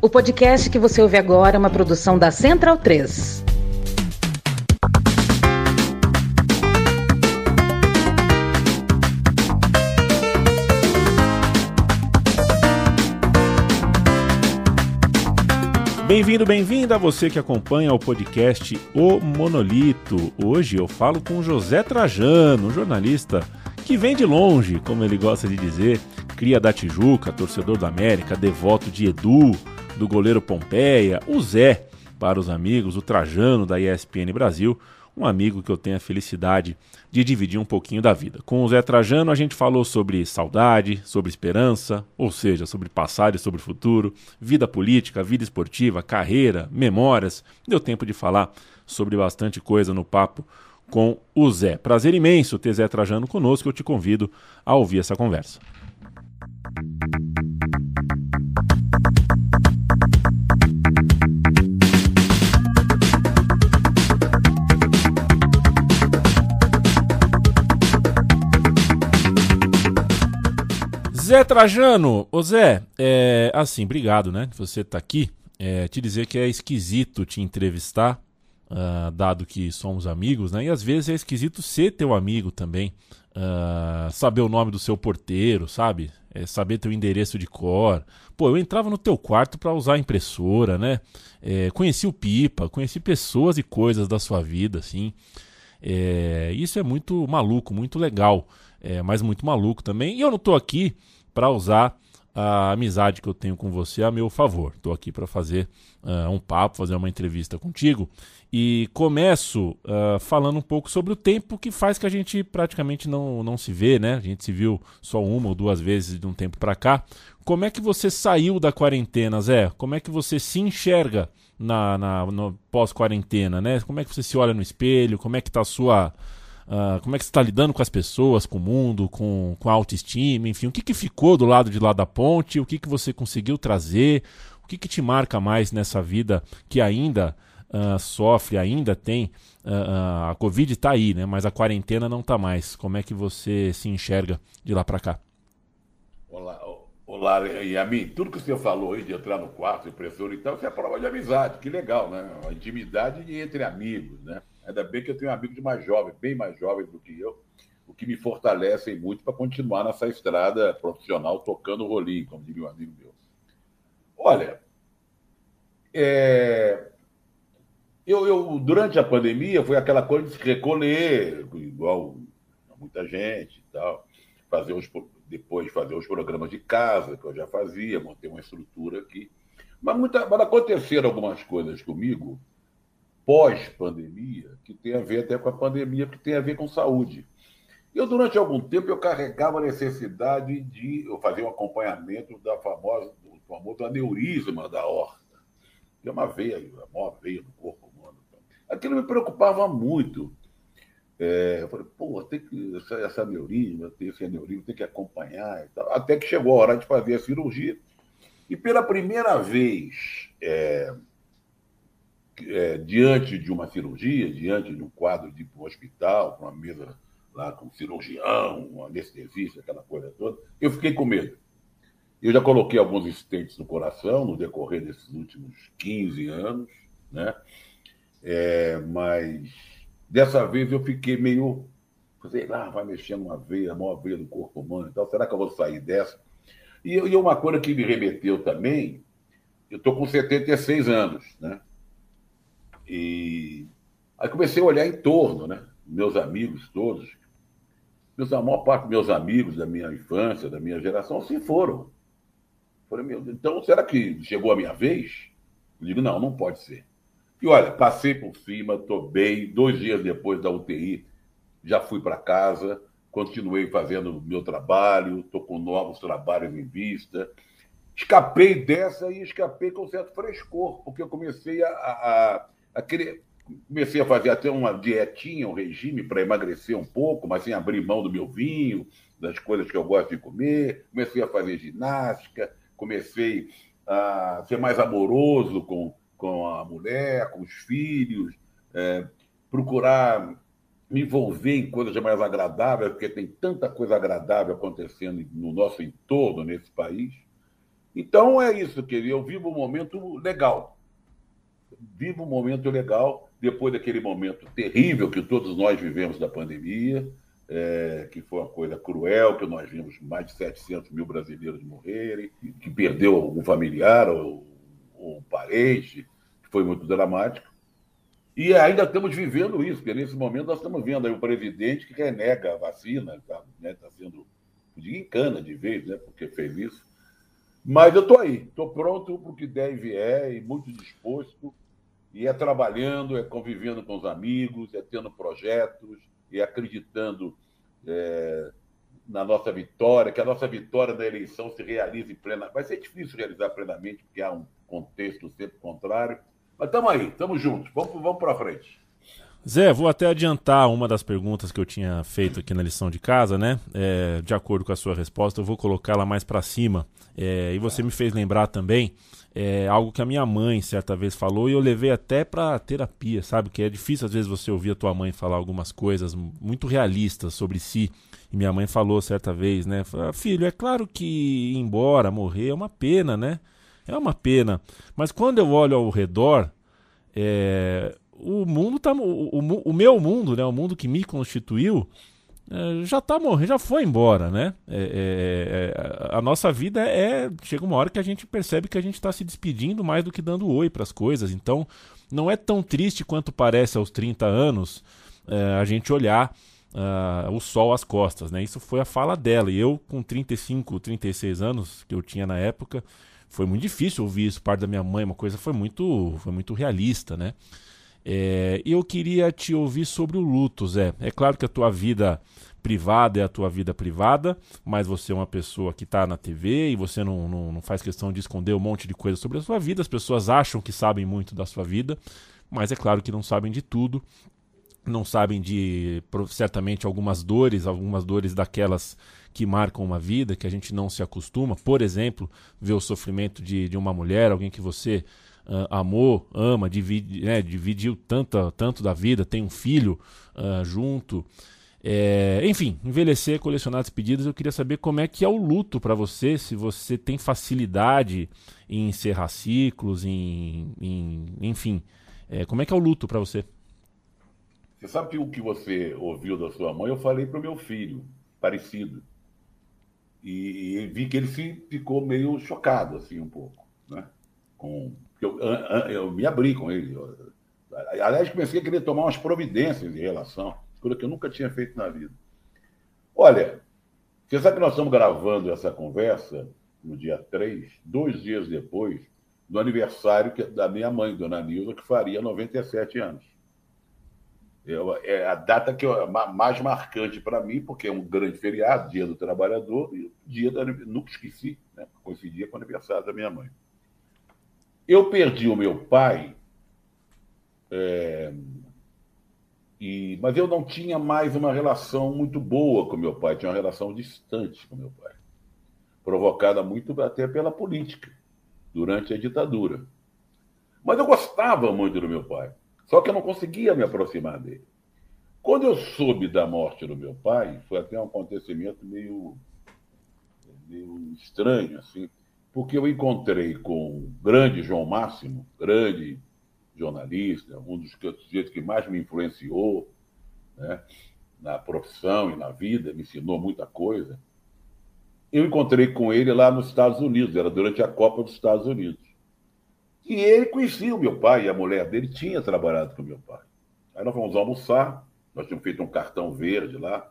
O podcast que você ouve agora é uma produção da Central 3. Bem-vindo, bem-vinda a você que acompanha o podcast O Monolito. Hoje eu falo com José Trajano, jornalista que vem de longe, como ele gosta de dizer, cria da Tijuca, torcedor do América, devoto de Edu, do goleiro Pompeia, o Zé, para os amigos, o Trajano da ESPN Brasil, um amigo que eu tenho a felicidade de dividir um pouquinho da vida. Com o Zé Trajano a gente falou sobre saudade, sobre esperança, ou seja, sobre passado e sobre futuro, vida política, vida esportiva, carreira, memórias. Deu tempo de falar sobre bastante coisa no papo com o Zé. Prazer imenso ter Zé Trajano conosco, eu te convido a ouvir essa conversa. Zé Trajano, ô Zé, é, assim, obrigado, né? Você tá aqui. É, te dizer que é esquisito te entrevistar, uh, dado que somos amigos, né? E às vezes é esquisito ser teu amigo também. Uh, saber o nome do seu porteiro, sabe? É, saber teu endereço de cor. Pô, eu entrava no teu quarto para usar a impressora, né? É, conheci o Pipa, conheci pessoas e coisas da sua vida, assim. É, isso é muito maluco, muito legal, é, mas muito maluco também. E eu não tô aqui para usar a amizade que eu tenho com você a meu favor. Estou aqui para fazer uh, um papo, fazer uma entrevista contigo. E começo uh, falando um pouco sobre o tempo que faz que a gente praticamente não, não se vê, né? A gente se viu só uma ou duas vezes de um tempo para cá. Como é que você saiu da quarentena, Zé? Como é que você se enxerga na, na pós-quarentena, né? Como é que você se olha no espelho? Como é que está a sua Uh, como é que você está lidando com as pessoas, com o mundo, com, com a autoestima, enfim, o que, que ficou do lado de lá da ponte, o que, que você conseguiu trazer, o que, que te marca mais nessa vida que ainda uh, sofre, ainda tem. Uh, a Covid está aí, né? Mas a quarentena não está mais. Como é que você se enxerga de lá para cá? Olá, olá, a mim, tudo que você falou aí de entrar no quarto, impressora e tal, isso é prova de amizade, que legal, né? A intimidade entre amigos, né? Ainda bem que eu tenho amigos mais jovens, bem mais jovens do que eu, o que me fortalecem muito para continuar nessa estrada profissional tocando o rolinho, como diria um amigo meu. Olha, é... eu, eu, durante a pandemia foi aquela coisa de se recolher, igual muita gente e tal, fazer os, depois fazer os programas de casa, que eu já fazia, montei uma estrutura aqui. Mas, muita, mas aconteceram algumas coisas comigo pós-pandemia, que tem a ver até com a pandemia, que tem a ver com saúde. Eu, durante algum tempo, eu carregava a necessidade de eu fazer um acompanhamento da famosa, do famoso aneurisma da horta, que é uma veia, a maior veia do corpo humano. Aquilo me preocupava muito. É, eu falei, pô, tem que, essa, essa aneurisma, tem esse aneurisma, tem que acompanhar e tal. Até que chegou a hora de fazer a cirurgia. E pela primeira vez, é, é, diante de uma cirurgia, diante de um quadro de um hospital, com uma mesa lá com cirurgião, um anestesista, aquela coisa toda, eu fiquei com medo. Eu já coloquei alguns estentes no coração no decorrer desses últimos 15 anos, né? É, mas dessa vez eu fiquei meio, sei lá, vai mexendo uma veia, a maior veia do corpo humano e tal, será que eu vou sair dessa? E, e uma coisa que me remeteu também, eu estou com 76 anos, né? E aí comecei a olhar em torno, né? Meus amigos todos. Meus, a maior parte dos meus amigos da minha infância, da minha geração, se foram. Falei, meu Deus, então será que chegou a minha vez? Eu digo, não, não pode ser. E olha, passei por cima, estou bem. Dois dias depois da UTI, já fui para casa, continuei fazendo meu trabalho, estou com novos trabalhos em vista. Escapei dessa e escapei com certo frescor, porque eu comecei a, a, aquele, comecei a fazer até uma dietinha, um regime para emagrecer um pouco, mas sem abrir mão do meu vinho, das coisas que eu gosto de comer. Comecei a fazer ginástica, comecei a ser mais amoroso com, com a mulher, com os filhos, é, procurar me envolver em coisas mais agradáveis, porque tem tanta coisa agradável acontecendo no nosso entorno nesse país. Então é isso, querido. Eu vivo um momento legal. Vivo um momento legal depois daquele momento terrível que todos nós vivemos da pandemia, é, que foi uma coisa cruel, que nós vimos mais de 700 mil brasileiros morrerem, que perdeu algum familiar ou, ou parente, que foi muito dramático. E ainda estamos vivendo isso, porque nesse momento nós estamos vendo aí o presidente que renega a vacina, está né, tá sendo em cana de vez, né, porque fez isso. Mas eu estou aí, estou pronto para o que der e vier, e muito disposto, e é trabalhando, é convivendo com os amigos, é tendo projetos, e acreditando é, na nossa vitória, que a nossa vitória na eleição se realize plena. Vai ser difícil realizar plenamente, porque há um contexto sempre contrário. Mas estamos aí, estamos juntos. Vamos, vamos para frente. Zé, vou até adiantar uma das perguntas que eu tinha feito aqui na lição de casa, né? É, de acordo com a sua resposta, eu vou colocá-la mais para cima. É, e você me fez lembrar também é, algo que a minha mãe certa vez falou e eu levei até para terapia, sabe? Que é difícil às vezes você ouvir a tua mãe falar algumas coisas muito realistas sobre si. E minha mãe falou certa vez, né? Filho, é claro que ir embora, morrer é uma pena, né? É uma pena. Mas quando eu olho ao redor, é, o mundo tá. O, o, o, meu mundo, né? O mundo que me constituiu. É, já tá morrendo, já foi embora, né? É, é, é a nossa vida é. Chega uma hora que a gente percebe que a gente está se despedindo mais do que dando oi para as coisas. Então, não é tão triste quanto parece aos 30 anos é, a gente olhar uh, o sol às costas, né? Isso foi a fala dela. E eu, com 35, 36 anos que eu tinha na época, foi muito difícil ouvir isso parte da minha mãe, uma coisa foi muito, foi muito realista, né? É, eu queria te ouvir sobre o luto, Zé. É claro que a tua vida privada é a tua vida privada, mas você é uma pessoa que está na TV e você não, não, não, faz questão de esconder um monte de coisa sobre a sua vida. As pessoas acham que sabem muito da sua vida, mas é claro que não sabem de tudo. Não sabem de certamente algumas dores, algumas dores daquelas que marcam uma vida, que a gente não se acostuma. Por exemplo, ver o sofrimento de, de uma mulher, alguém que você uh, amou, ama, divide, né, dividiu tanto, tanto da vida, tem um filho uh, junto. É, enfim, envelhecer, colecionar despedidas, eu queria saber como é que é o luto para você, se você tem facilidade em encerrar ciclos, em, em enfim, é, como é que é o luto para você? Você sabe que o que você ouviu da sua mãe, eu falei para o meu filho, parecido. E, e, vi que ele ficou meio chocado, assim, um pouco, né? Com, eu, eu me abri com ele. aliás, comecei a querer tomar umas providências em relação, coisa que eu nunca tinha feito na vida. Olha, você sabe que nós estamos gravando essa conversa no dia 3, dois dias depois do aniversário da minha mãe, Dona Nilza, que faria 97 anos. É a data que eu, mais marcante para mim, porque é um grande feriado, Dia do Trabalhador, e dia da, nunca esqueci, né? coincidia com o aniversário da minha mãe. Eu perdi o meu pai, é, e, mas eu não tinha mais uma relação muito boa com meu pai, tinha uma relação distante com meu pai, provocada muito até pela política, durante a ditadura. Mas eu gostava muito do meu pai. Só que eu não conseguia me aproximar dele. Quando eu soube da morte do meu pai, foi até um acontecimento meio, meio estranho, assim, porque eu encontrei com o grande João Máximo, grande jornalista, um dos sujeitos que mais me influenciou né, na profissão e na vida, me ensinou muita coisa. Eu encontrei com ele lá nos Estados Unidos, era durante a Copa dos Estados Unidos. E ele conhecia o meu pai, e a mulher dele tinha trabalhado com o meu pai. Aí nós fomos almoçar, nós tínhamos feito um cartão verde lá.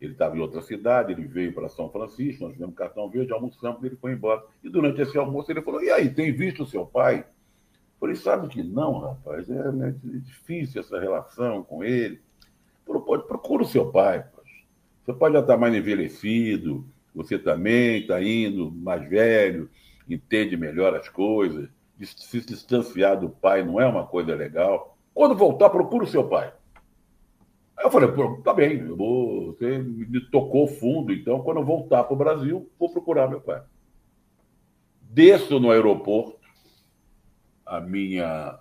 Ele estava em outra cidade, ele veio para São Francisco, nós fizemos cartão verde, almoçamos, ele foi embora. E durante esse almoço ele falou: E aí, tem visto o seu pai? Eu falei: Sabe que não, rapaz, é, é difícil essa relação com ele. Falou: Pode, procura o seu pai. Poxa. Seu pai já está mais envelhecido, você também está indo mais velho, entende melhor as coisas se distanciar do pai não é uma coisa legal. Quando voltar, procura o seu pai. Aí eu falei, tá bem, eu vou, você me tocou fundo, então quando eu voltar para o Brasil, vou procurar meu pai. Desço no aeroporto, a minha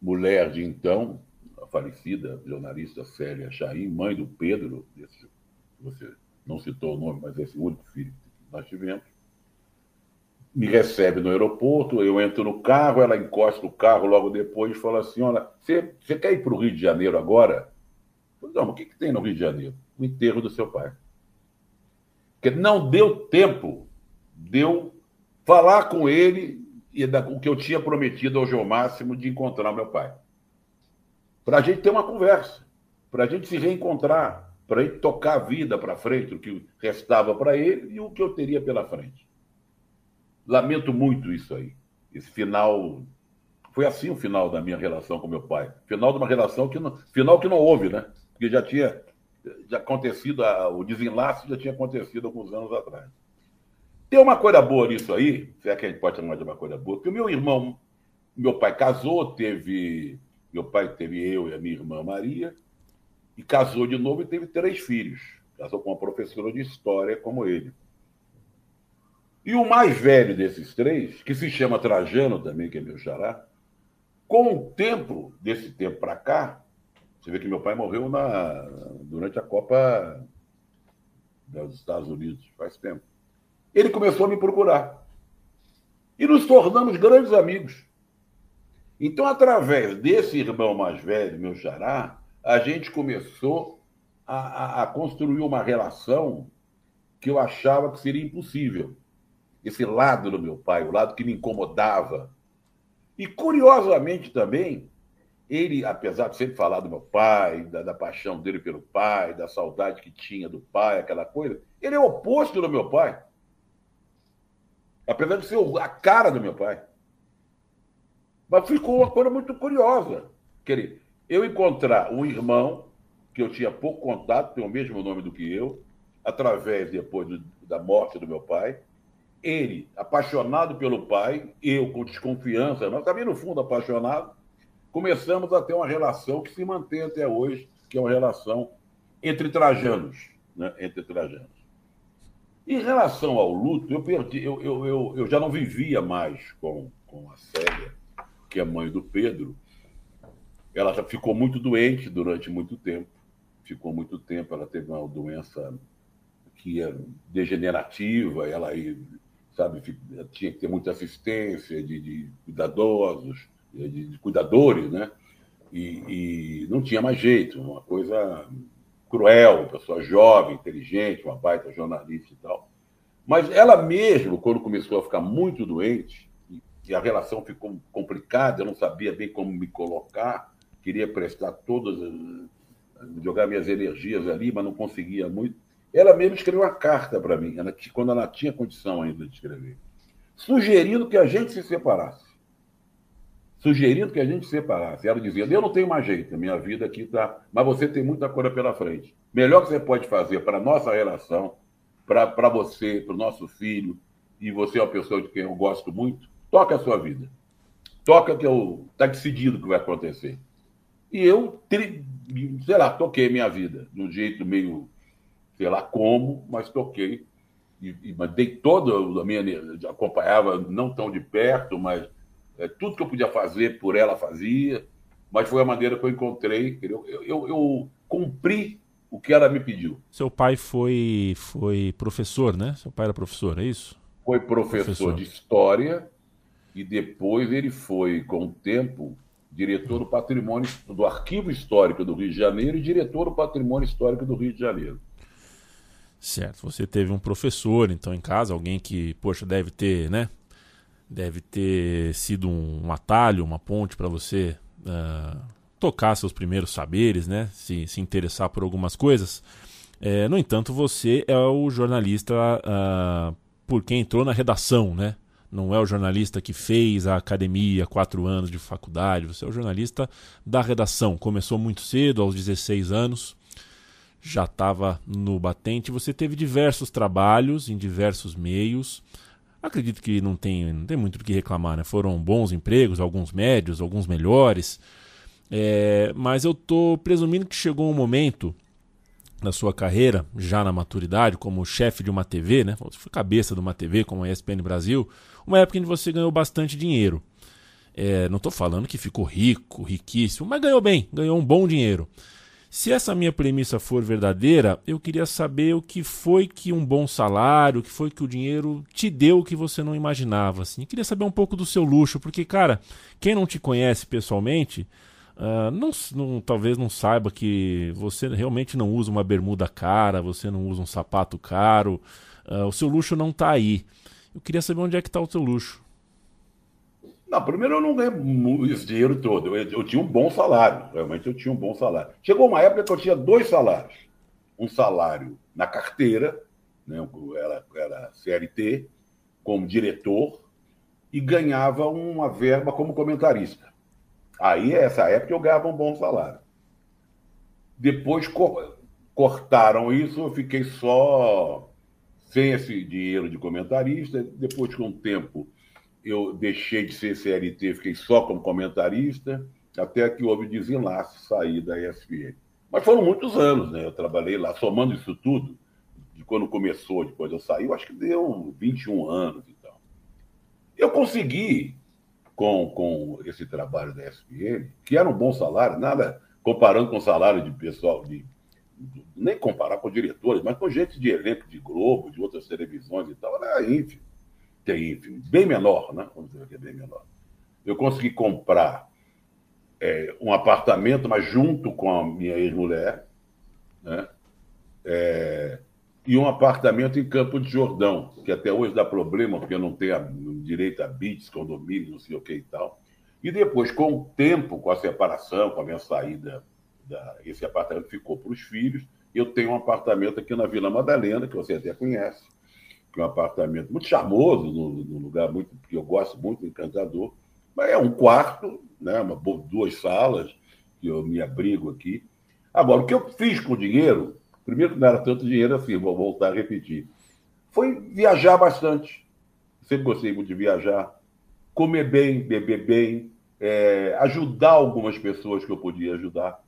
mulher de então, a falecida jornalista Célia Chaim, mãe do Pedro, desse, você não citou o nome, mas esse único filho que nós tivemos, me recebe no aeroporto, eu entro no carro, ela encosta o carro logo depois e fala assim: Olha, você, você quer ir para o Rio de Janeiro agora? Não, o que, que tem no Rio de Janeiro? O enterro do seu pai. Porque não deu tempo de eu falar com ele e da, o que eu tinha prometido ao João Máximo de encontrar meu pai. Para a gente ter uma conversa, para a gente se reencontrar, para ele tocar a vida para frente, o que restava para ele e o que eu teria pela frente. Lamento muito isso aí. Esse final. Foi assim o final da minha relação com meu pai. Final de uma relação que não, final que não houve, né? Porque já tinha acontecido, o desenlace já tinha acontecido alguns anos atrás. Tem uma coisa boa nisso aí, se é que a gente pode chamar de uma coisa boa, que o meu irmão, meu pai casou, teve. Meu pai teve eu e a minha irmã Maria, e casou de novo e teve três filhos. Casou com uma professora de história como ele. E o mais velho desses três, que se chama Trajano também, que é meu xará, com o tempo, desse tempo para cá, você vê que meu pai morreu na, durante a Copa dos Estados Unidos, faz tempo. Ele começou a me procurar. E nos tornamos grandes amigos. Então, através desse irmão mais velho, meu xará, a gente começou a, a, a construir uma relação que eu achava que seria impossível esse lado do meu pai, o lado que me incomodava. E, curiosamente também, ele, apesar de sempre falar do meu pai, da, da, paixão dele pelo pai, da saudade que tinha do pai, aquela coisa, ele é o oposto do meu pai. Apesar de ser a cara do meu pai. Mas ficou uma coisa muito curiosa. Quer eu encontrar um irmão que eu tinha pouco contato, tem o mesmo nome do que eu, através depois do, da morte do meu pai, ele, apaixonado pelo pai, eu com desconfiança, mas também no fundo apaixonado, começamos a ter uma relação que se mantém até hoje, que é uma relação entre trajanos, né? entre trajanos. Em relação ao luto, eu perdi, eu, eu, eu, eu já não vivia mais com, com a Célia, que é mãe do Pedro. Ela já ficou muito doente durante muito tempo. Ficou muito tempo, ela teve uma doença que é degenerativa, ela sabe, tinha que ter muita assistência de, de cuidadosos, de, de, cuidadores, né? E, e, não tinha mais jeito, uma coisa cruel, pessoa jovem, inteligente, uma baita jornalista e tal. Mas ela mesmo, quando começou a ficar muito doente, e a relação ficou complicada, eu não sabia bem como me colocar, queria prestar todas, jogar minhas energias ali, mas não conseguia muito. Ela mesmo escreveu uma carta para mim, ela, quando ela tinha condição ainda de escrever, sugerindo que a gente se separasse. Sugerindo que a gente se separasse. Ela dizia: Eu não tenho mais jeito, minha vida aqui está. Mas você tem muita coisa pela frente. Melhor que você pode fazer para a nossa relação, para você, para o nosso filho, e você é uma pessoa de quem eu gosto muito, toca a sua vida. Toca que eu. Está decidido o que vai acontecer. E eu, sei lá, toquei minha vida de um jeito meio sei lá como, mas toquei. E, e dei toda a minha. Acompanhava, não tão de perto, mas é, tudo que eu podia fazer por ela fazia. Mas foi a maneira que eu encontrei. Eu, eu, eu cumpri o que ela me pediu. Seu pai foi, foi professor, né? Seu pai era professor, é isso? Foi professor, professor. de história e depois ele foi, com o tempo, diretor do patrimônio do Arquivo Histórico do Rio de Janeiro e diretor do Patrimônio Histórico do Rio de Janeiro. Certo, você teve um professor então em casa, alguém que, poxa, deve ter, né? Deve ter sido um, um atalho, uma ponte para você uh, tocar seus primeiros saberes, né? Se, se interessar por algumas coisas. É, no entanto, você é o jornalista uh, por quem entrou na redação, né? Não é o jornalista que fez a academia, quatro anos de faculdade. Você é o jornalista da redação. Começou muito cedo, aos 16 anos já estava no batente. Você teve diversos trabalhos em diversos meios. Acredito que não tem, não tem muito do que reclamar, né? Foram bons empregos, alguns médios, alguns melhores. É, mas eu estou presumindo que chegou um momento na sua carreira, já na maturidade, como chefe de uma TV, né? Você foi cabeça de uma TV como a ESPN Brasil, uma época em que você ganhou bastante dinheiro. É, não estou falando que ficou rico, riquíssimo, mas ganhou bem, ganhou um bom dinheiro. Se essa minha premissa for verdadeira, eu queria saber o que foi que um bom salário, o que foi que o dinheiro te deu que você não imaginava. Assim. Eu queria saber um pouco do seu luxo, porque, cara, quem não te conhece pessoalmente, uh, não, não, talvez não saiba que você realmente não usa uma bermuda cara, você não usa um sapato caro, uh, o seu luxo não está aí. Eu queria saber onde é que está o seu luxo. Não, primeiro eu não ganhei esse dinheiro todo. Eu, eu, tinha um bom salário. Realmente eu tinha um bom salário. Chegou uma época que eu tinha dois salários. Um salário na carteira, né, era, era CLT, como diretor, e ganhava uma verba como comentarista. Aí, essa época, eu ganhava um bom salário. Depois co cortaram isso, eu fiquei só sem esse dinheiro de comentarista. Depois, com o tempo, eu deixei de ser CLT, fiquei só como comentarista, até que houve desenlace, sair da ESPN. Mas foram muitos anos, né? Eu trabalhei lá, somando isso tudo, de quando começou, depois eu saí, eu acho que deu 21 anos e tal. Eu consegui, com, com esse trabalho da ESPN, que era um bom salário, nada comparando com o salário de pessoal, de, nem comparar com diretores, mas com gente de elenco de Globo, de outras televisões e tal, era ínfimo bem menor, né? Vamos dizer que é bem menor. Eu consegui comprar é, um apartamento, mas junto com a minha ex-mulher, né? É, e um apartamento em Campo de Jordão, que até hoje dá problema, porque não tem a, direito a bits, condomínio, não sei o que e tal. E depois, com o tempo, com a separação, com a minha saída, da, esse apartamento ficou para os filhos. Eu tenho um apartamento aqui na Vila Madalena, que você até conhece, um apartamento muito charmoso, num, lugar muito que eu gosto muito, encantador. Mas é um quarto, né, uma, duas salas, que eu me abrigo aqui. Agora, o que eu fiz com o dinheiro, primeiro que não era tanto dinheiro assim, vou voltar a repetir, foi viajar bastante. Sempre gostei muito de viajar, comer bem, beber bem, é, ajudar algumas pessoas que eu podia ajudar,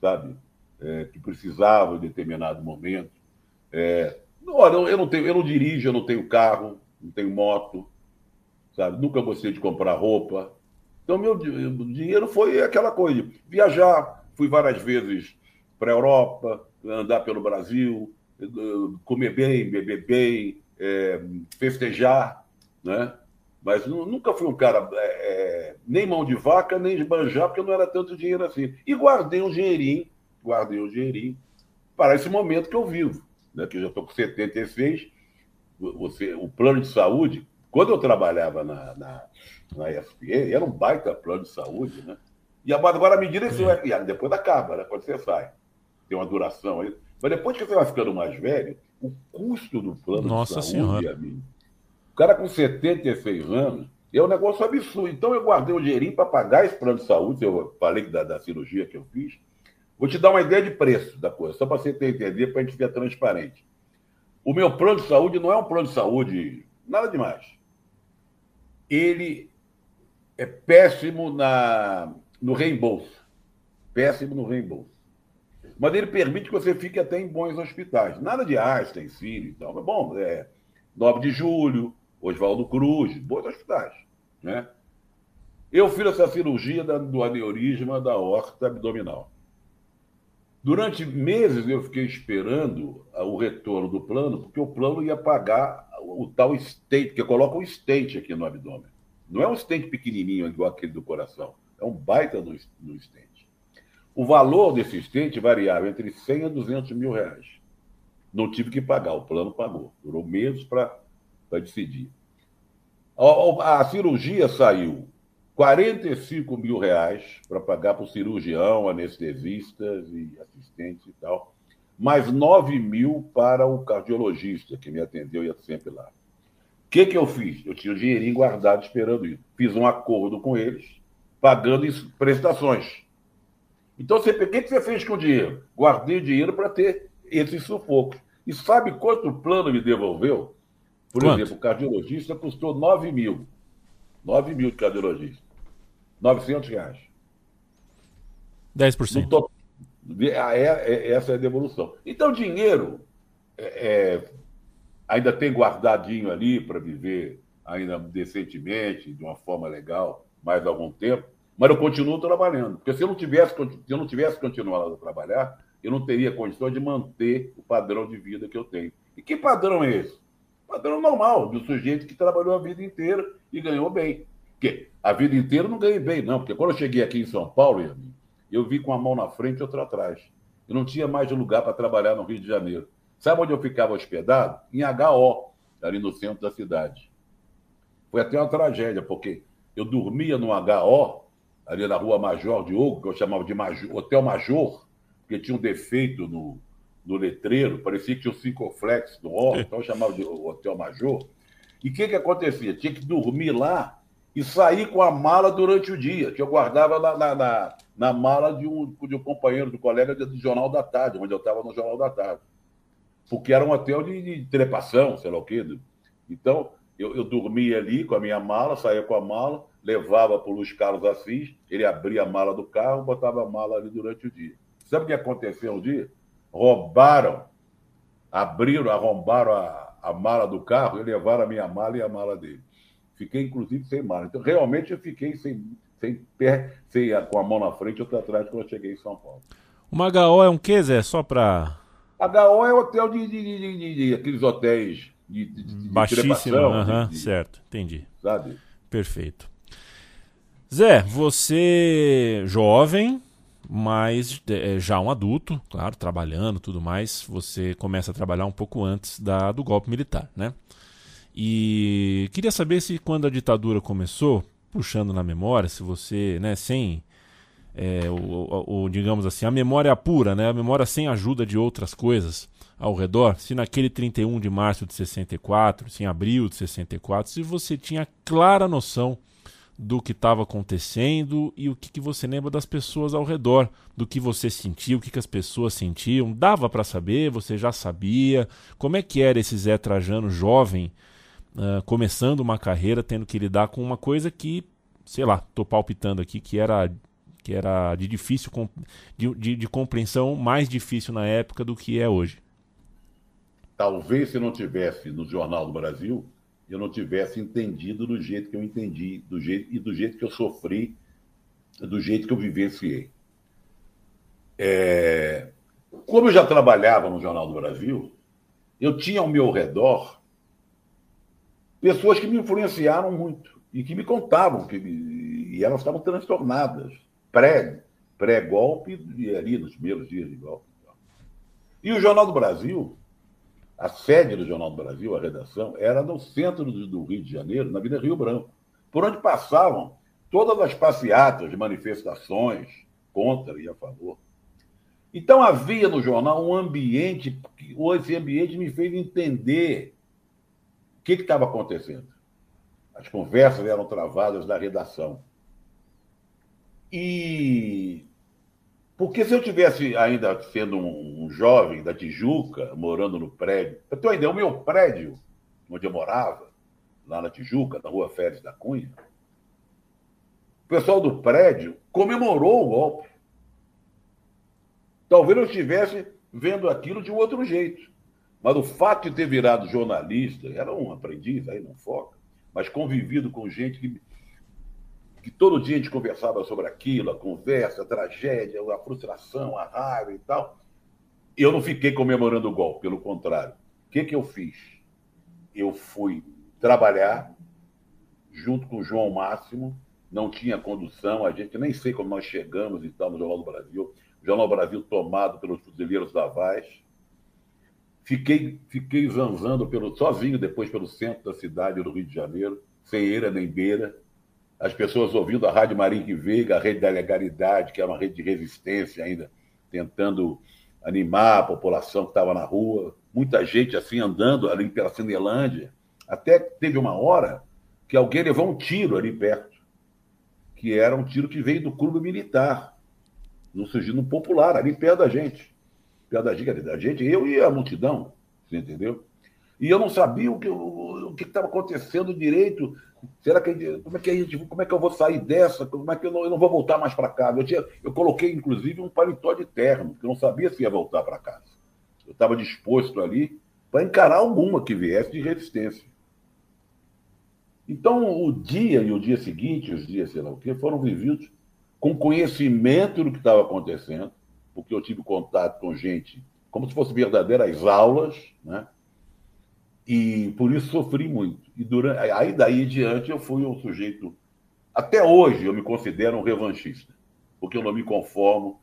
sabe? É, que precisavam em determinado momento. É, Olha, eu não tenho, eu não dirijo, eu não tenho carro, não tenho moto, sabe? Nunca gostei de comprar roupa. Então, meu dinheiro foi aquela coisa: viajar. Fui várias vezes para a Europa, andar pelo Brasil, comer bem, beber bem, é, festejar, né? Mas nunca fui um cara é, nem mão de vaca, nem de banjar, porque não era tanto dinheiro assim. E guardei um dinheirinho, guardei um dinheirinho para esse momento que eu vivo né, que eu já estou com 76, você, o plano de saúde, quando eu trabalhava na, na, na ESPN, era um baita plano de saúde, né? E agora, à medida que você vai. Depois acaba, né? Quando você sai. Tem uma duração aí. Mas depois que você vai ficando mais velho, o custo do plano Nossa de saúde, senhora. amigo, o cara com 76 anos, é um negócio absurdo. Então eu guardei um dinheirinho para pagar esse plano de saúde, eu falei da, da cirurgia que eu fiz, Vou te dar uma ideia de preço da coisa, só para você entender, para a gente ficar transparente. O meu plano de saúde não é um plano de saúde, nada demais. Ele é péssimo na, no reembolso. Péssimo no reembolso. Mas ele permite que você fique até em bons hospitais. Nada de Einstein, Sírio e tal. Mas, bom, é 9 de julho, Oswaldo Cruz, bons hospitais. Né? Eu fiz essa cirurgia do aneurisma da horta abdominal. Durante meses eu fiquei esperando o retorno do plano, porque o plano ia pagar o tal stent, que coloca um stent aqui no abdômen. Não é um stent pequenininho igual aquele do coração, é um baita no, no stent. O valor desse stent variava entre 100 a 200 mil reais. Não tive que pagar, o plano pagou. Durou meses para decidir. A, a cirurgia saiu 45 mil reais para pagar para o cirurgião, anestesistas e assistentes e tal, mais 9 mil para o cardiologista que me atendeu e ia sempre lá. O que, que eu fiz? Eu tinha o dinheirinho guardado esperando isso. Fiz um acordo com eles, pagando prestações. Então, você, o que, que você fez com o dinheiro? Guardei o dinheiro para ter esses sufocos. E sabe quanto o plano me devolveu? Por quanto? exemplo, o cardiologista custou 9 mil. 9 mil de cardiologista. 900 reais. 10%. Top... Ah, é, é, essa é a devolução. Então, dinheiro é, é, ainda tem guardadinho ali para viver ainda decentemente, de uma forma legal, mais algum tempo. Mas eu continuo trabalhando. Porque se eu não tivesse, se eu não tivesse continuado a trabalhar, eu não teria condições de manter o padrão de vida que eu tenho. E que padrão é esse? Padrão normal, do sujeito que trabalhou a vida inteira e ganhou bem. Porque a vida inteira eu não ganhei bem, não. Porque quando eu cheguei aqui em São Paulo, eu vi com a mão na frente e outra atrás. Eu não tinha mais lugar para trabalhar no Rio de Janeiro. Sabe onde eu ficava hospedado? Em HO, ali no centro da cidade. Foi até uma tragédia, porque eu dormia no HO, ali na rua Major Diogo, que eu chamava de Major, Hotel Major, porque tinha um defeito no, no letreiro, parecia que tinha um Cinco-Flex no O, então eu chamava de Hotel Major. E o que, que acontecia? Tinha que dormir lá e sair com a mala durante o dia, que eu guardava na, na, na, na mala de um, de um companheiro, do colega do Jornal da Tarde, onde eu estava no Jornal da Tarde. Porque era um hotel de, de trepação, sei lá o quê. Então, eu, eu dormia ali com a minha mala, saía com a mala, levava para o Luiz Carlos Assis, ele abria a mala do carro, botava a mala ali durante o dia. Sabe o que aconteceu um dia? Roubaram, abriram, arrombaram a, a mala do carro e levaram a minha mala e a mala dele. Fiquei, inclusive, sem mala. Então, realmente, eu fiquei sem, sem pé, sem, com a mão na frente e outra atrás quando eu cheguei em São Paulo. Uma HO é um quê, Zé? Só para. HO é hotel de, de, de, de, de aqueles hotéis de, de, de uh -huh, certo, entendi. Sabe? Perfeito. Zé, você jovem, mas é, já um adulto, claro, trabalhando tudo mais, você começa a trabalhar um pouco antes da, do golpe militar, né? E queria saber se quando a ditadura começou, puxando na memória, se você, né, sem é, digamos assim, a memória pura, né, a memória sem ajuda de outras coisas ao redor, se naquele 31 de março de 64, se em abril de 64, se você tinha clara noção do que estava acontecendo e o que, que, você lembra das pessoas ao redor, do que você sentia, o que, que as pessoas sentiam. Dava para saber, você já sabia. Como é que era esse Zé Trajano jovem uh, começando uma carreira, tendo que lidar com uma coisa que, sei lá, tô palpitando aqui, que era, que era de difícil, de, de, de compreensão mais difícil na época do que é hoje. Talvez se não tivesse no Jornal do Brasil, eu não tivesse entendido do jeito que eu entendi, do jeito e do jeito que eu sofri, do jeito que eu vivenciei. É... Como eu já trabalhava no Jornal do Brasil, eu tinha ao meu redor pessoas que me influenciaram muito e que me contavam que e elas estavam transtornadas pré pré-golpe e ali nos primeiros dias de golpe. E o Jornal do Brasil, a sede do Jornal do Brasil, a redação, era no centro do Rio de Janeiro, na Avenida Rio Branco, por onde passavam todas as passeatas manifestações contra e a favor. Então havia no jornal um ambiente, esse ambiente me fez entender o que estava acontecendo? As conversas eram travadas na redação. E porque se eu tivesse ainda sendo um, um jovem da Tijuca, morando no prédio, eu tenho ideia, o meu prédio, onde eu morava, lá na Tijuca, na rua Férez da Cunha, o pessoal do prédio comemorou o golpe. Talvez eu estivesse vendo aquilo de um outro jeito. Mas o fato de ter virado jornalista, era um aprendiz aí, não foca, mas convivido com gente que, que todo dia a gente conversava sobre aquilo, a conversa, a tragédia, a frustração, a raiva e tal. Eu não fiquei comemorando o golpe, pelo contrário. O que, que eu fiz? Eu fui trabalhar junto com o João Máximo, não tinha condução, a gente nem sei como nós chegamos e tal no Jornal do Brasil. O Jornal do Brasil tomado pelos fuzileiros da Vaz Fiquei, fiquei zanzando pelo, sozinho depois pelo centro da cidade do Rio de Janeiro, sem eira nem beira. As pessoas ouvindo a Rádio Marinque Veiga, a Rede da Legalidade, que era uma rede de resistência ainda, tentando animar a população que estava na rua. Muita gente assim andando ali pela Cinelândia. Até teve uma hora que alguém levou um tiro ali perto, que era um tiro que veio do clube militar, no surgindo popular, ali perto da gente perto da gente, da gente, eu e a multidão, você entendeu? E eu não sabia o que o que estava acontecendo direito. Será que como é que a gente, como é que eu vou sair dessa? Como é que eu não, eu não vou voltar mais para casa? Eu, tinha, eu coloquei inclusive um paletó de terno, porque eu não sabia se ia voltar para casa. Eu estava disposto ali para encarar alguma que viesse de resistência. Então, o dia e o dia seguinte, os dias, sei lá o quê, foram vividos com conhecimento do que estava acontecendo, porque eu tive contato com gente como se fossem verdadeiras aulas, né? E por isso sofri muito. E durante, aí daí em diante eu fui um sujeito. Até hoje eu me considero um revanchista, porque eu não me conformo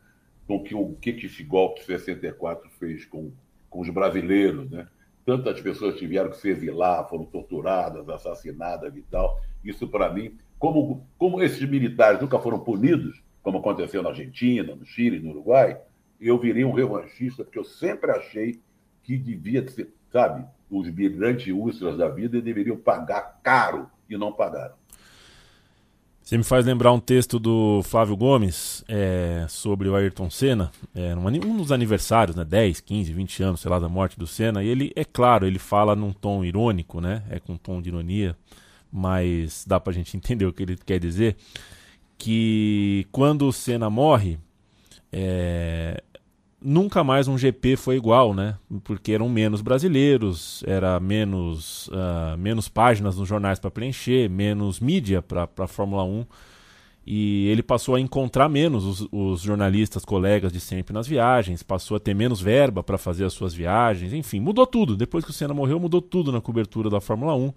com o que, o que esse golpe de 64 fez com, com os brasileiros, né? Tantas pessoas tiveram que se exilar, foram torturadas, assassinadas e tal. Isso, para mim, como, como esses militares nunca foram punidos, como aconteceu na Argentina, no Chile, no Uruguai, eu virei um revanchista, porque eu sempre achei que devia ser, sabe, os brilhantes úlceras da vida deveriam pagar caro e não pagaram. Você me faz lembrar um texto do Flávio Gomes é, sobre o Ayrton Senna, é, um dos aniversários, né, 10, 15, 20 anos, sei lá, da morte do Senna, e ele, é claro, ele fala num tom irônico, né, é com um tom de ironia, mas dá pra gente entender o que ele quer dizer, que quando o Senna morre, é, nunca mais um GP foi igual, né? Porque eram menos brasileiros, era menos, uh, menos páginas nos jornais para preencher, menos mídia para a Fórmula 1. E ele passou a encontrar menos os, os, jornalistas, colegas de sempre nas viagens, passou a ter menos verba para fazer as suas viagens, enfim, mudou tudo. Depois que o Senna morreu, mudou tudo na cobertura da Fórmula 1.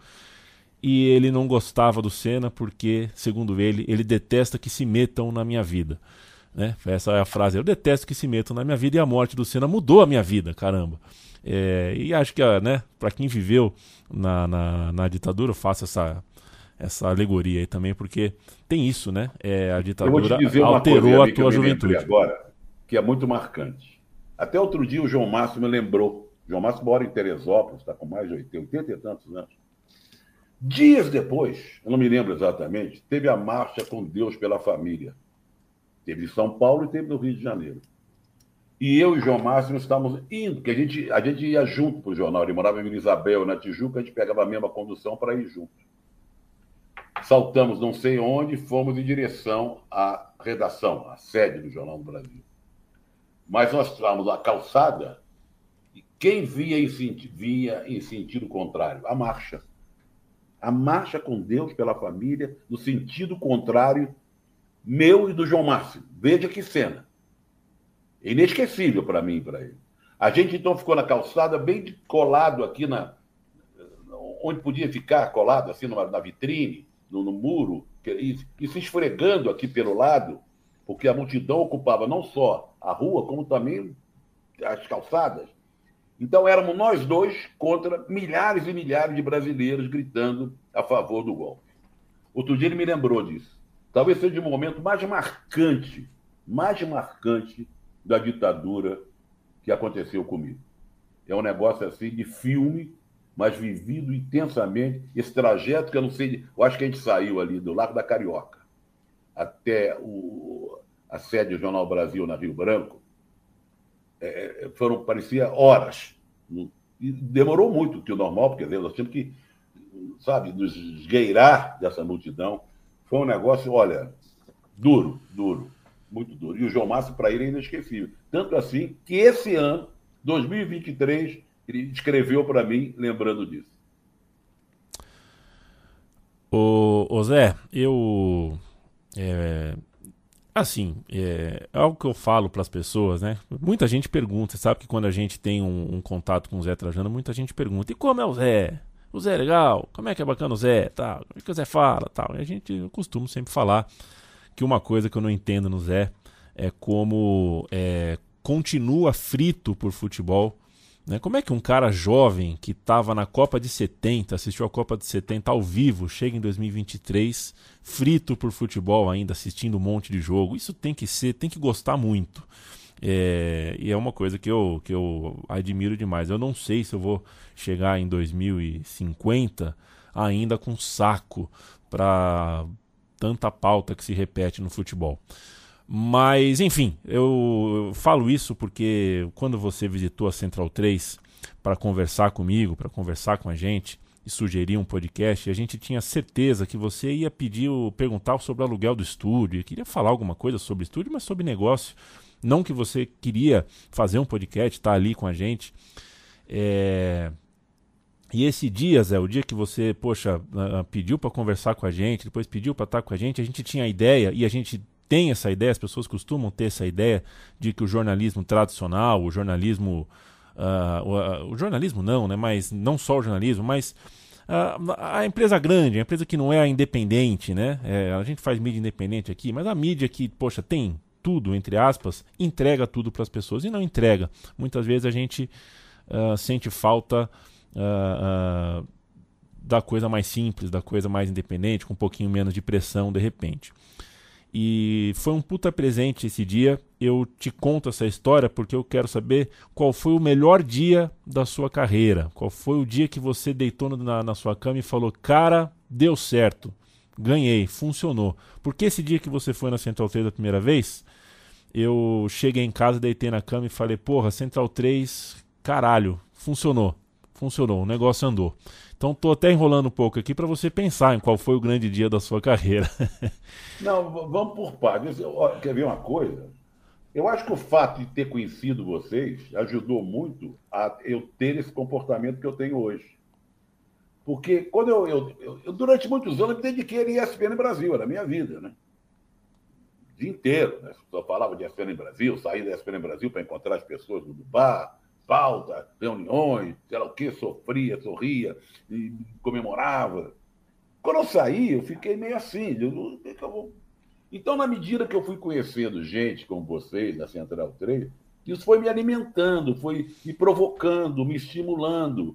E ele não gostava do Senna porque, segundo ele, ele detesta que se metam na minha vida. Né? Essa é a frase. Eu detesto que se metam na minha vida e a morte do Senna mudou a minha vida, caramba. É, e acho que, né, para quem viveu na, na, na ditadura, faça essa, essa alegoria aí também, porque tem isso, né? É, a ditadura alterou a tua juventude. Agora, que é muito marcante. Até outro dia o João Márcio me lembrou. João Márcio mora em Teresópolis, está com mais de 80, 80 e tantos anos. Dias depois, eu não me lembro exatamente, teve a marcha com Deus pela família. Teve em São Paulo e teve no Rio de Janeiro. E eu e João Máximo estávamos indo, porque a gente, a gente ia junto para o jornal. Ele morava em Vila Isabel, na Tijuca, a gente pegava a mesma condução para ir junto. Saltamos não sei onde, fomos em direção à redação, à sede do Jornal do Brasil. Mas nós estávamos na calçada e quem via em, via em sentido contrário? A marcha. A marcha com Deus pela família, no sentido contrário meu e do João Márcio. Veja que cena. Inesquecível para mim e para ele. A gente então ficou na calçada, bem colado aqui na. onde podia ficar colado, assim, numa, na vitrine, no, no muro, e, e, se esfregando aqui pelo lado, porque a multidão ocupava não só a rua, como também as calçadas. Então éramos nós dois contra milhares e milhares de brasileiros gritando a favor do golpe. Outro dia ele me lembrou disso. Talvez seja o momento mais marcante, mais marcante da ditadura que aconteceu comigo. É um negócio assim de filme, mas vivido intensamente. Esse trajeto que eu não sei, eu acho que a gente saiu ali do Lago da Carioca até o, a sede do Jornal Brasil na Rio Branco, é, foram, parecia horas. E demorou muito, que o normal, porque nós tínhamos que, sabe, nos esgueirar dessa multidão. Foi um negócio, olha, duro, duro, muito duro. E o João Márcio, para ele, é inesquecível. Tanto assim que esse ano, 2023, ele escreveu para mim lembrando disso. Ô, ô Zé, eu. É, assim, é, é algo que eu falo para as pessoas, né? Muita gente pergunta, sabe que quando a gente tem um, um contato com o Zé Trajano, muita gente pergunta: e como é o Zé? o Zé é legal, como é que é bacana o Zé, tal, como é que o Zé fala, tal. E a gente, eu costumo sempre falar que uma coisa que eu não entendo no Zé é como é, continua frito por futebol. Né? Como é que um cara jovem que estava na Copa de 70, assistiu a Copa de 70 ao vivo, chega em 2023 frito por futebol ainda, assistindo um monte de jogo? Isso tem que ser, tem que gostar muito. É, e é uma coisa que eu, que eu admiro demais. Eu não sei se eu vou chegar em 2050 ainda com saco para tanta pauta que se repete no futebol. Mas, enfim, eu, eu falo isso porque quando você visitou a Central 3 para conversar comigo, para conversar com a gente e sugerir um podcast, a gente tinha certeza que você ia pedir, perguntar sobre o aluguel do estúdio, queria falar alguma coisa sobre estúdio, mas sobre negócio. Não que você queria fazer um podcast, estar tá ali com a gente. É... E esse dia, Zé, o dia que você, poxa, pediu para conversar com a gente, depois pediu para estar com a gente, a gente tinha a ideia e a gente tem essa ideia, as pessoas costumam ter essa ideia de que o jornalismo tradicional, o jornalismo. Uh, o, o, jornalismo não, né? Mas não só o jornalismo, mas uh, a empresa grande, a empresa que não é independente, né? É, a gente faz mídia independente aqui, mas a mídia que, poxa, tem tudo, entre aspas, entrega tudo para as pessoas e não entrega. Muitas vezes a gente uh, sente falta da coisa mais simples, da coisa mais independente, com um pouquinho menos de pressão de repente. E foi um puta presente esse dia. Eu te conto essa história porque eu quero saber qual foi o melhor dia da sua carreira. Qual foi o dia que você deitou na, na sua cama e falou: Cara, deu certo, ganhei, funcionou. Porque esse dia que você foi na Central 3 da primeira vez, eu cheguei em casa, deitei na cama e falei: Porra, Central 3, caralho, funcionou. Funcionou, o negócio andou. Então estou até enrolando um pouco aqui para você pensar em qual foi o grande dia da sua carreira. Não, vamos por partes. Quer ver uma coisa? Eu acho que o fato de ter conhecido vocês ajudou muito a eu ter esse comportamento que eu tenho hoje. Porque quando eu, eu, eu durante muitos anos, me dediquei a ESPN Brasil, era a minha vida, né? O dia inteiro, né? Só falava de ESPN Brasil, saía da ESPN Brasil para encontrar as pessoas no bar, pauta, reuniões, sei lá o quê, sofria, sorria, e comemorava. Quando eu saí, eu fiquei meio assim. Eu, eu então, na medida que eu fui conhecendo gente como vocês, da Central 3, isso foi me alimentando, foi me provocando, me estimulando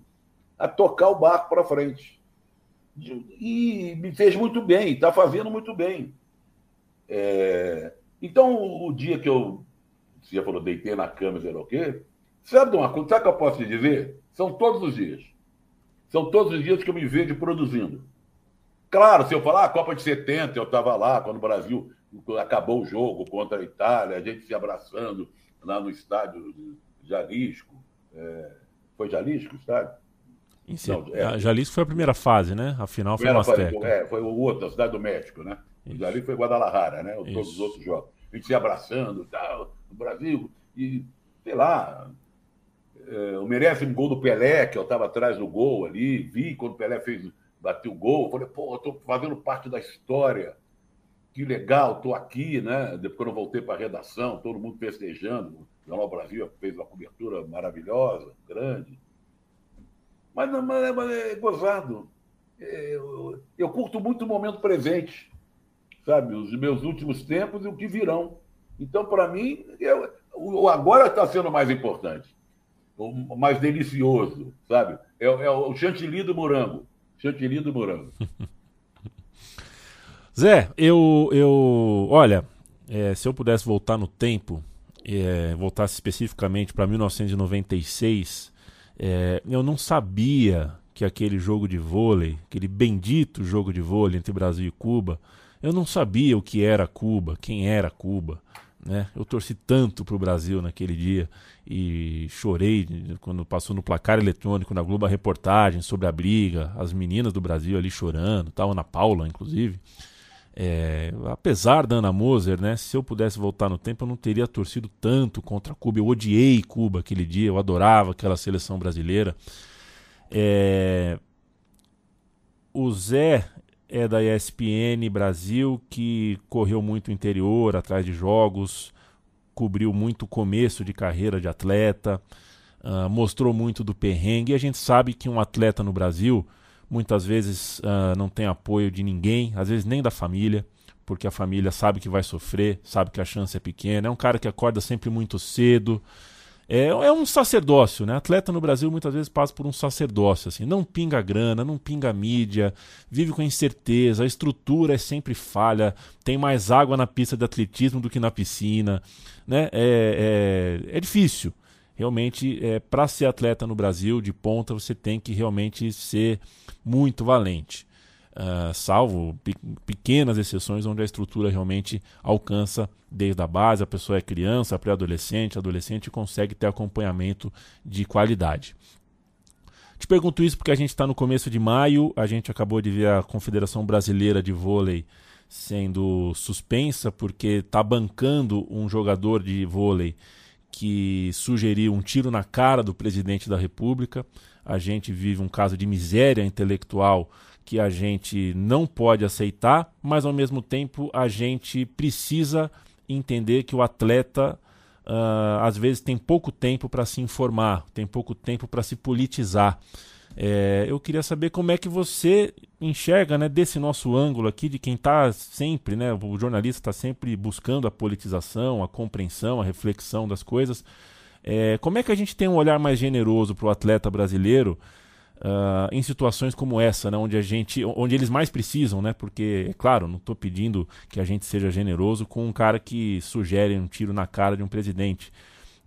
a tocar o barco para frente. E me fez muito bem, está fazendo muito bem. É... Então, o dia que eu, você já falou, deitei na cama, sei lá o quê, Sabe uma coisa? Sabe o que eu posso te dizer? São todos os dias. São todos os dias que eu me vejo produzindo. Claro, se eu falar, a ah, Copa de 70, eu estava lá, quando o Brasil acabou o jogo contra a Itália, a gente se abraçando lá no estádio de Jalisco. É... Foi Jalisco o estádio? Não, é... Jalisco foi a primeira fase, né? A final foi no Azteca. É, foi o outro, a Cidade do México, né? Isso. Jalisco foi Guadalajara, né? Todos Isso. os outros jogos. A gente se abraçando e tal, no Brasil, e sei lá, é, o merece um gol do Pelé, que eu estava atrás do gol ali, vi quando o Pelé fez, bateu o gol, falei, pô, eu tô fazendo parte da história. Que legal, tô aqui, né? Depois quando eu voltei para a redação, todo mundo festejando. O Jornal Brasil fez uma cobertura maravilhosa, grande. Mas, mas, mas é gozado. É, eu, eu curto muito o momento presente, sabe? Os meus últimos tempos e o que virão. Então, para mim, eu, o agora está sendo mais importante mais delicioso, sabe? É, é o chantilly do morango. Chantilly do morango. Zé, eu, eu olha, é, se eu pudesse voltar no tempo, é, voltasse especificamente para 1996, é, eu não sabia que aquele jogo de vôlei, aquele bendito jogo de vôlei entre Brasil e Cuba, eu não sabia o que era Cuba, quem era Cuba. Né? Eu torci tanto para o Brasil naquele dia e chorei quando passou no placar eletrônico na Globo a reportagem sobre a briga, as meninas do Brasil ali chorando, tal, Ana Paula, inclusive. É, apesar da Ana Moser, né, se eu pudesse voltar no tempo, eu não teria torcido tanto contra Cuba. Eu odiei Cuba aquele dia, eu adorava aquela seleção brasileira. É, o Zé é da ESPN Brasil, que correu muito interior, atrás de jogos, cobriu muito o começo de carreira de atleta, uh, mostrou muito do perrengue. E a gente sabe que um atleta no Brasil muitas vezes uh, não tem apoio de ninguém, às vezes nem da família, porque a família sabe que vai sofrer, sabe que a chance é pequena. É um cara que acorda sempre muito cedo. É, é um sacerdócio, né? Atleta no Brasil muitas vezes passa por um sacerdócio, assim, não pinga grana, não pinga mídia, vive com incerteza, a estrutura é sempre falha, tem mais água na pista de atletismo do que na piscina, né? É, é, é difícil. Realmente, é, para ser atleta no Brasil de ponta, você tem que realmente ser muito valente. Uh, salvo pe pequenas exceções onde a estrutura realmente alcança desde a base, a pessoa é criança, pré-adolescente, adolescente consegue ter acompanhamento de qualidade. Te pergunto isso porque a gente está no começo de maio, a gente acabou de ver a Confederação Brasileira de Vôlei sendo suspensa porque está bancando um jogador de vôlei que sugeriu um tiro na cara do presidente da República. A gente vive um caso de miséria intelectual que a gente não pode aceitar, mas ao mesmo tempo a gente precisa entender que o atleta uh, às vezes tem pouco tempo para se informar, tem pouco tempo para se politizar. É, eu queria saber como é que você enxerga, né, desse nosso ângulo aqui, de quem está sempre, né, o jornalista está sempre buscando a politização, a compreensão, a reflexão das coisas. É, como é que a gente tem um olhar mais generoso para o atleta brasileiro uh, em situações como essa, né, onde a gente, onde eles mais precisam, né? Porque, é claro, não estou pedindo que a gente seja generoso com um cara que sugere um tiro na cara de um presidente.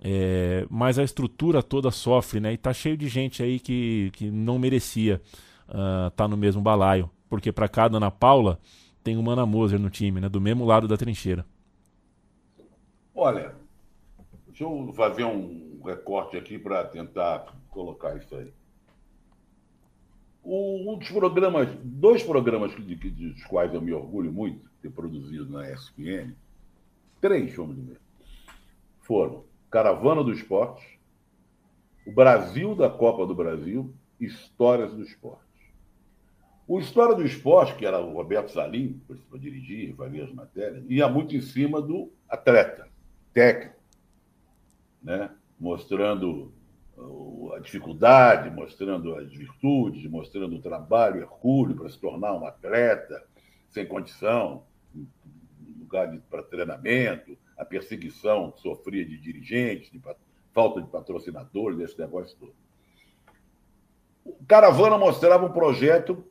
É, mas a estrutura toda sofre, né? E tá cheio de gente aí que, que não merecia estar uh, tá no mesmo balaio. Porque para cada Ana Paula tem uma Ana Moser no time, né? Do mesmo lado da trincheira. Olha, deixa eu fazer um recorte aqui para tentar colocar isso aí um dos programas, dois programas de, dos quais eu me orgulho muito de ter produzido na ESPN, três, vamos dizer, foram Caravana do Esporte, o Brasil da Copa do Brasil, Histórias do Esporte. O História do Esporte, que era o Roberto Salim, para dirigir, fazia as matérias, ia muito em cima do atleta, técnico, né? mostrando a dificuldade, mostrando as virtudes, mostrando o trabalho hercúleo para se tornar um atleta sem condição, lugar para treinamento, a perseguição que sofria de dirigentes, de falta de patrocinadores, desse negócio todo. O Caravana mostrava um projeto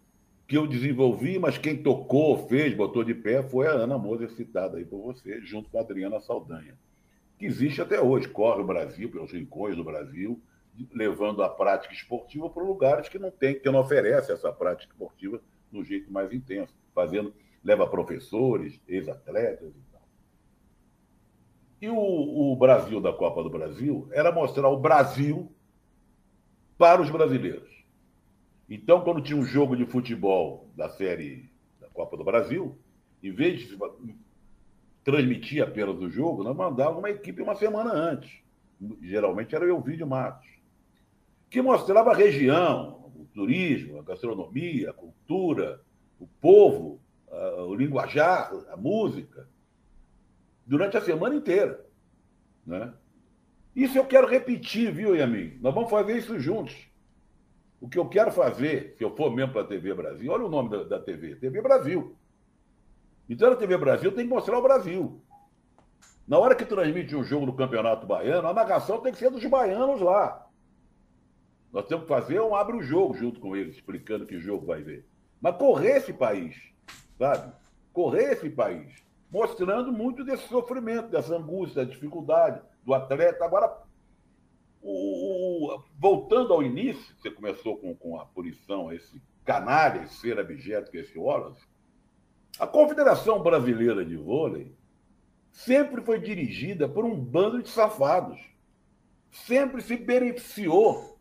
que eu desenvolvi, mas quem tocou, fez, botou de pé foi a Ana Moser, citada aí por você, junto com a Adriana Saldanha, que existe até hoje, corre o Brasil, pelos rincões do Brasil, levando a prática esportiva para lugares que não tem, que não oferece essa prática esportiva no jeito mais intenso, fazendo leva professores, ex-atletas e tal. E o, o Brasil da Copa do Brasil era mostrar o Brasil para os brasileiros. Então, quando tinha um jogo de futebol da série da Copa do Brasil, em vez de transmitir apenas o jogo, nós mandávamos uma equipe uma semana antes. Geralmente era o Vídeo Matos que mostrava a região, o turismo, a gastronomia, a cultura, o povo, o linguajar, a música, durante a semana inteira. Né? Isso eu quero repetir, viu, Yamin? Nós vamos fazer isso juntos. O que eu quero fazer, se eu for mesmo para a TV Brasil, olha o nome da, da TV, TV Brasil. Então, a TV Brasil tem que mostrar o Brasil. Na hora que transmite um jogo no Campeonato Baiano, a narração tem que ser dos baianos lá. Nós temos que fazer um abre o jogo junto com eles, explicando que jogo vai ver. Mas correr esse país, sabe? Correr esse país, mostrando muito desse sofrimento, dessa angústia, da dificuldade do atleta. Agora, o, o, voltando ao início, você começou com, com a punição, esse canalha, esse ser abjeto que é esse Wallace, a Confederação Brasileira de Vôlei sempre foi dirigida por um bando de safados. Sempre se beneficiou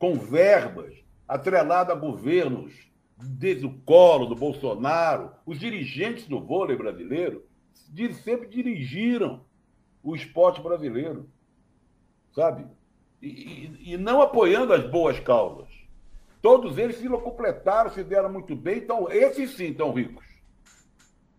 com verbas, atrelada a governos, desde o Colo, do Bolsonaro, os dirigentes do vôlei brasileiro sempre dirigiram o esporte brasileiro, sabe? E, e, e não apoiando as boas causas. Todos eles se completaram, se deram muito bem, então esses sim estão ricos.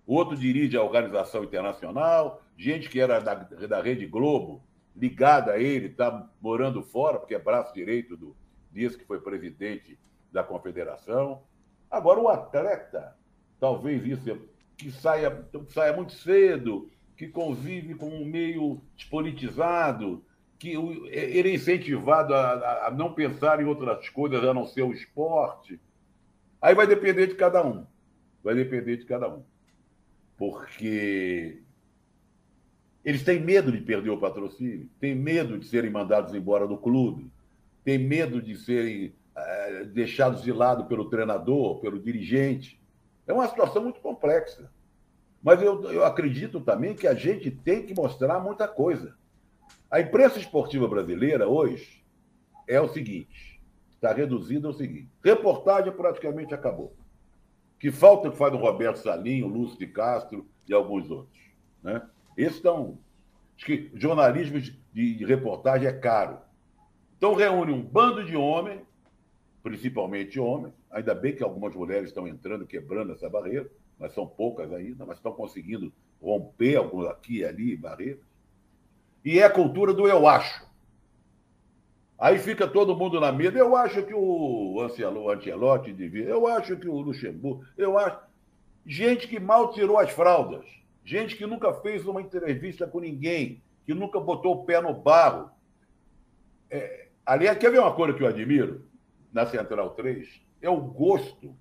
O outro dirige a organização internacional, gente que era da, da Rede Globo, ligada a ele, está morando fora, porque é braço direito do, disse que foi presidente da confederação. Agora, o atleta, talvez isso que saia, saia muito cedo, que convive com um meio despolitizado, que ele é incentivado a, a não pensar em outras coisas a não ser o esporte. Aí vai depender de cada um. Vai depender de cada um. Porque eles têm medo de perder o patrocínio, têm medo de serem mandados embora do clube tem medo de serem é, deixados de lado pelo treinador, pelo dirigente. É uma situação muito complexa. Mas eu, eu acredito também que a gente tem que mostrar muita coisa. A imprensa esportiva brasileira hoje é o seguinte: está reduzida ao seguinte. Reportagem praticamente acabou. Que falta que faz o Roberto Salim, o Lúcio de Castro e alguns outros. Né? Esses estão. Acho que jornalismo de reportagem é caro. Então reúne um bando de homens, principalmente homens, Ainda bem que algumas mulheres estão entrando, quebrando essa barreira, mas são poucas ainda, mas estão conseguindo romper alguns aqui e ali barreiras. E é a cultura do eu acho. Aí fica todo mundo na mesa. Eu acho que o Ancelotti devia. Eu acho que o Luxemburgo. Eu acho. Gente que mal tirou as fraldas. Gente que nunca fez uma entrevista com ninguém. Que nunca botou o pé no barro. É, aliás, quer ver uma coisa que eu admiro na Central 3? É o gosto.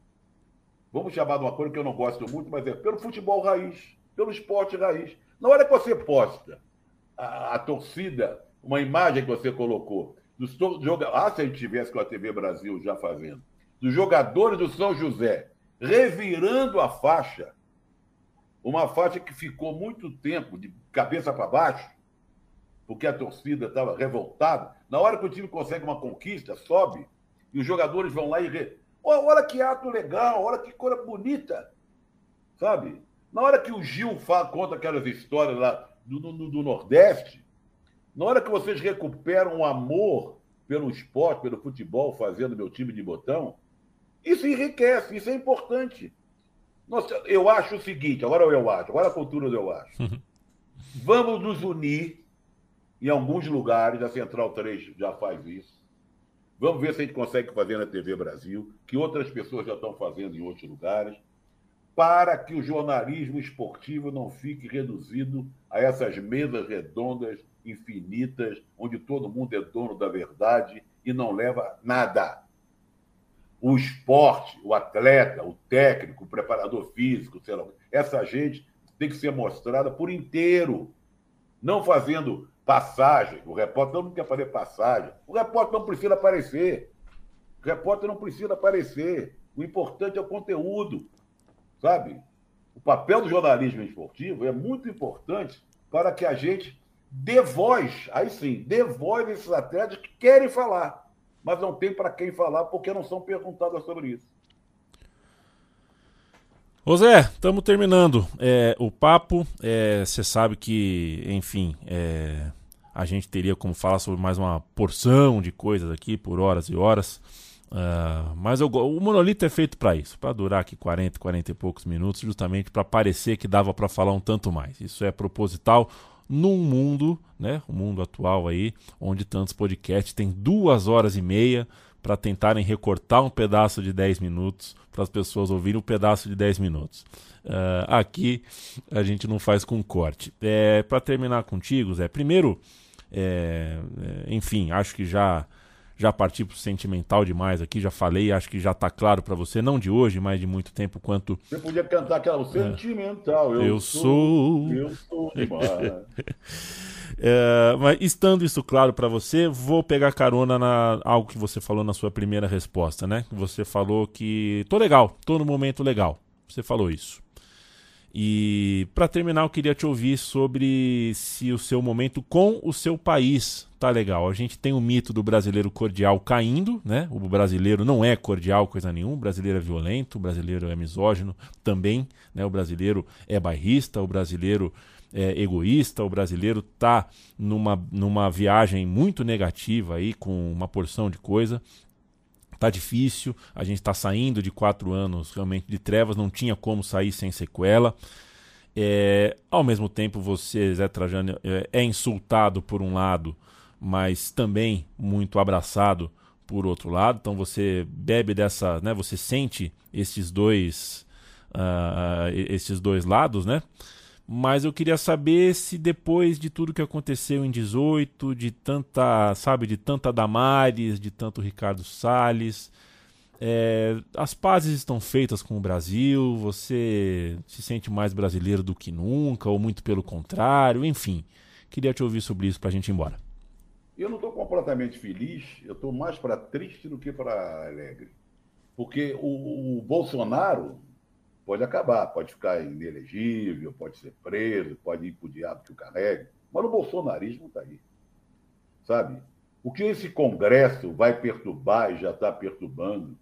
Vamos chamar de uma coisa que eu não gosto muito, mas é pelo futebol raiz, pelo esporte raiz. Na hora que você posta a, a torcida, uma imagem que você colocou, dos jogadores. Ah, se a gente tivesse com a TV Brasil já fazendo. Dos jogadores do São José revirando a faixa, uma faixa que ficou muito tempo de cabeça para baixo, porque a torcida estava revoltada. Na hora que o time consegue uma conquista, sobe, e os jogadores vão lá e. Re... Olha que ato legal, olha que coisa bonita, sabe? Na hora que o Gil fala, conta aquelas histórias lá do, do, do Nordeste, na hora que vocês recuperam o amor pelo esporte, pelo futebol, fazendo meu time de botão, isso enriquece, isso é importante. Nossa, eu acho o seguinte, agora eu acho, agora a cultura do eu acho. Vamos nos unir em alguns lugares, a Central 3 já faz isso. Vamos ver se a gente consegue fazer na TV Brasil, que outras pessoas já estão fazendo em outros lugares, para que o jornalismo esportivo não fique reduzido a essas mesas redondas infinitas, onde todo mundo é dono da verdade e não leva nada. O esporte, o atleta, o técnico, o preparador físico, sei lá, essa gente tem que ser mostrada por inteiro, não fazendo passagem. O repórter não quer fazer passagem. O repórter não precisa aparecer. O repórter não precisa aparecer. O importante é o conteúdo, sabe? O papel do jornalismo esportivo é muito importante para que a gente dê voz, aí sim, dê voz a esses atletas que querem falar, mas não tem para quem falar porque não são perguntados sobre isso. Ô Zé, estamos terminando é, o papo. Você é, sabe que, enfim, é, a gente teria como falar sobre mais uma porção de coisas aqui por horas e horas. Uh, mas eu, o monolito é feito para isso, para durar aqui 40, 40 e poucos minutos, justamente para parecer que dava para falar um tanto mais. Isso é proposital num mundo, né, o mundo atual aí, onde tantos podcasts têm duas horas e meia para tentarem recortar um pedaço de 10 minutos para as pessoas ouvirem um pedaço de 10 minutos. Uh, aqui a gente não faz com corte. É, para terminar contigo, Zé, primeiro, é, é, enfim, acho que já já parti pro sentimental demais aqui, já falei, acho que já tá claro para você, não de hoje, mas de muito tempo, quanto... Você podia cantar aquela, o sentimental, eu, eu sou... sou... Eu sou demais. é, mas estando isso claro para você, vou pegar carona na algo que você falou na sua primeira resposta, né? Você falou que tô legal, tô no momento legal. Você falou isso. E para terminar, eu queria te ouvir sobre se o seu momento com o seu país tá legal. A gente tem o mito do brasileiro cordial caindo, né? O brasileiro não é cordial coisa nenhuma, o brasileiro é violento, o brasileiro é misógino também, né? O brasileiro é bairrista, o brasileiro é egoísta, o brasileiro tá numa, numa viagem muito negativa aí com uma porção de coisa tá difícil, a gente está saindo de quatro anos realmente de trevas, não tinha como sair sem sequela. É, ao mesmo tempo, você, Zé Trajano, é, é insultado por um lado, mas também muito abraçado por outro lado. Então você bebe dessa, né? Você sente esses dois, uh, esses dois lados, né? Mas eu queria saber se depois de tudo que aconteceu em 18, de tanta, sabe, de tanta Damares, de tanto Ricardo Salles, é, as pazes estão feitas com o Brasil, você se sente mais brasileiro do que nunca, ou muito pelo contrário, enfim. Queria te ouvir sobre isso para a gente ir embora. Eu não estou completamente feliz, eu estou mais para triste do que para alegre. Porque o, o Bolsonaro, pode acabar, pode ficar inelegível, pode ser preso, pode ir para o diabo que o carregue, mas o bolsonarismo está aí. Sabe? O que esse Congresso vai perturbar e já está perturbando?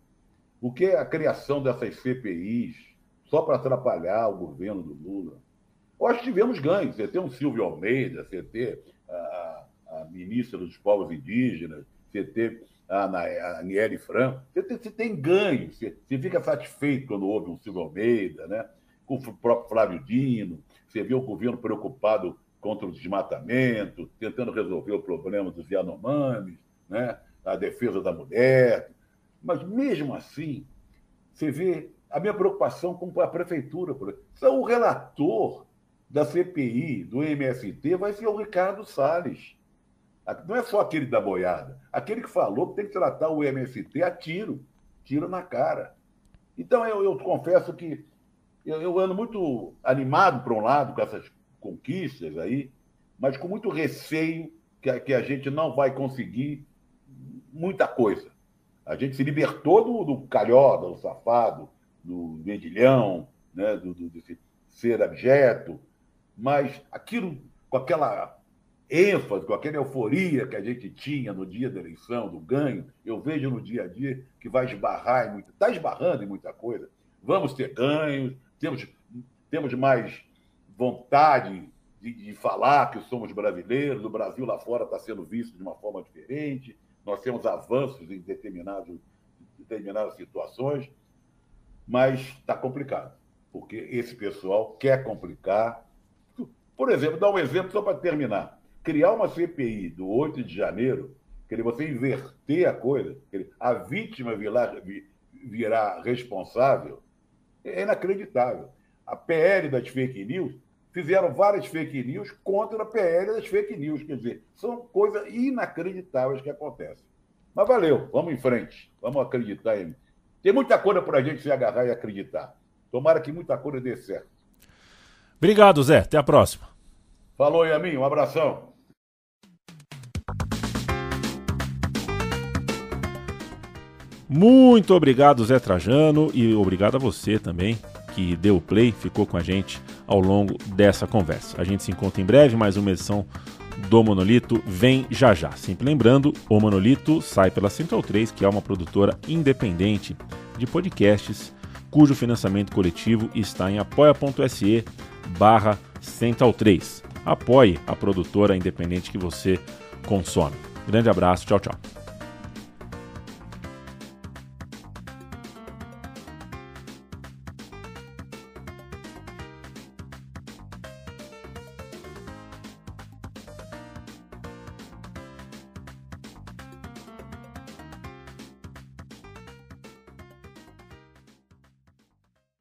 O que é a criação dessas CPIs só para atrapalhar o governo do Lula? Nós tivemos ganhos. Você tem um Silvio Almeida, você tem a, a ministra dos povos indígenas, você ter a, a Aniele Franco, você tem, você tem ganho, você, você, fica satisfeito quando houve um Silvio Almeida, né? com o próprio Flávio Dino, você vê o governo preocupado contra o desmatamento, tentando resolver o problema dos Yanomamis, né? a defesa da mulher. Mas, mesmo assim, você vê a minha preocupação com a prefeitura. Então, o relator da CPI, do MST, vai ser o Ricardo Salles. Não é só aquele da boiada. Aquele que falou que tem que tratar o MST a tiro, tiro na cara. Então, eu, eu confesso que eu, eu ando muito animado, por um lado, com essas conquistas aí, mas com muito receio que a, que a gente não vai conseguir muita coisa. A gente se libertou do, do calhota, do safado, do vendilhão, né, do, do, desse ser abjeto, mas aquilo com aquela ênfase, com aquela euforia que a gente tinha no dia da eleição, do ganho, eu vejo no dia a dia que vai esbarrar em. Está esbarrando em muita coisa. Vamos ter ganhos, temos, temos mais vontade de, de falar que somos brasileiros, o Brasil lá fora está sendo visto de uma forma diferente, nós temos avanços em determinados, determinadas situações, mas está complicado, porque esse pessoal quer complicar. Por exemplo, dar um exemplo só para terminar. Criar uma CPI do 8 de janeiro, que você inverter a coisa, a vítima virá, virá responsável, é inacreditável. A PL das fake news fizeram várias fake news contra a PL das fake news. Quer dizer, são coisas inacreditáveis que acontecem. Mas valeu, vamos em frente. Vamos acreditar em. Tem muita coisa para a gente se agarrar e acreditar. Tomara que muita coisa dê certo. Obrigado, Zé. Até a próxima. Falou, Yamin. Um abração. Muito obrigado, Zé Trajano, e obrigado a você também que deu play, ficou com a gente ao longo dessa conversa. A gente se encontra em breve, mais uma edição do Monolito vem já já. Sempre lembrando, o Monolito sai pela Central 3, que é uma produtora independente de podcasts, cujo financiamento coletivo está em apoia.se barra Central 3. Apoie a produtora independente que você consome. Grande abraço, tchau, tchau.